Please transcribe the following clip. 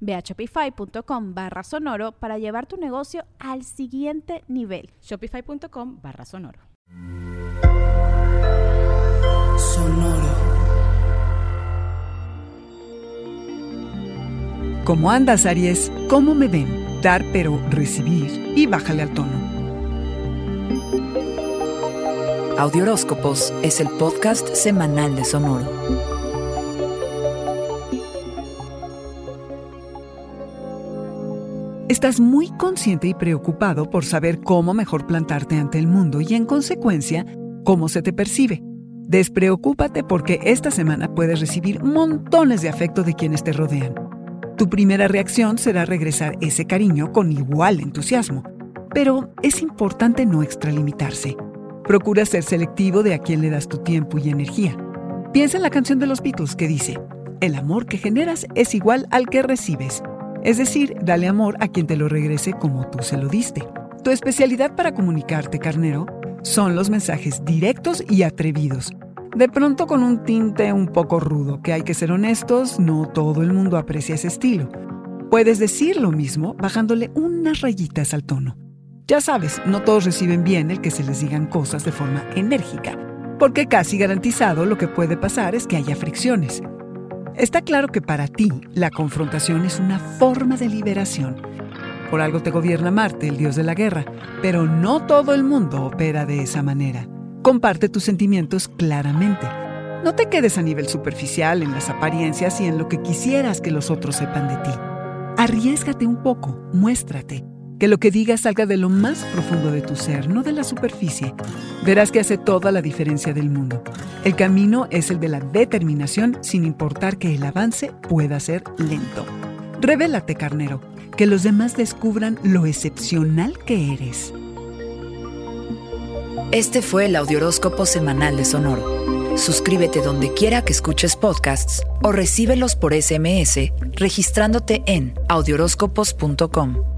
Ve a shopify.com barra sonoro para llevar tu negocio al siguiente nivel. Shopify.com barra sonoro. Sonoro. ¿Cómo andas, Aries? ¿Cómo me ven? Dar pero recibir y bájale al tono. Audioróscopos es el podcast semanal de Sonoro. Estás muy consciente y preocupado por saber cómo mejor plantarte ante el mundo y en consecuencia, cómo se te percibe. Despreocúpate porque esta semana puedes recibir montones de afecto de quienes te rodean. Tu primera reacción será regresar ese cariño con igual entusiasmo, pero es importante no extralimitarse. Procura ser selectivo de a quién le das tu tiempo y energía. Piensa en la canción de los Beatles que dice, el amor que generas es igual al que recibes. Es decir, dale amor a quien te lo regrese como tú se lo diste. Tu especialidad para comunicarte, carnero, son los mensajes directos y atrevidos. De pronto con un tinte un poco rudo, que hay que ser honestos, no todo el mundo aprecia ese estilo. Puedes decir lo mismo bajándole unas rayitas al tono. Ya sabes, no todos reciben bien el que se les digan cosas de forma enérgica, porque casi garantizado lo que puede pasar es que haya fricciones. Está claro que para ti la confrontación es una forma de liberación. Por algo te gobierna Marte, el dios de la guerra, pero no todo el mundo opera de esa manera. Comparte tus sentimientos claramente. No te quedes a nivel superficial en las apariencias y en lo que quisieras que los otros sepan de ti. Arriesgate un poco, muéstrate. Que lo que digas salga de lo más profundo de tu ser, no de la superficie. Verás que hace toda la diferencia del mundo. El camino es el de la determinación sin importar que el avance pueda ser lento. Revélate, carnero, que los demás descubran lo excepcional que eres. Este fue el Audioróscopo Semanal de Sonoro. Suscríbete donde quiera que escuches podcasts o recíbelos por SMS registrándote en audioróscopos.com.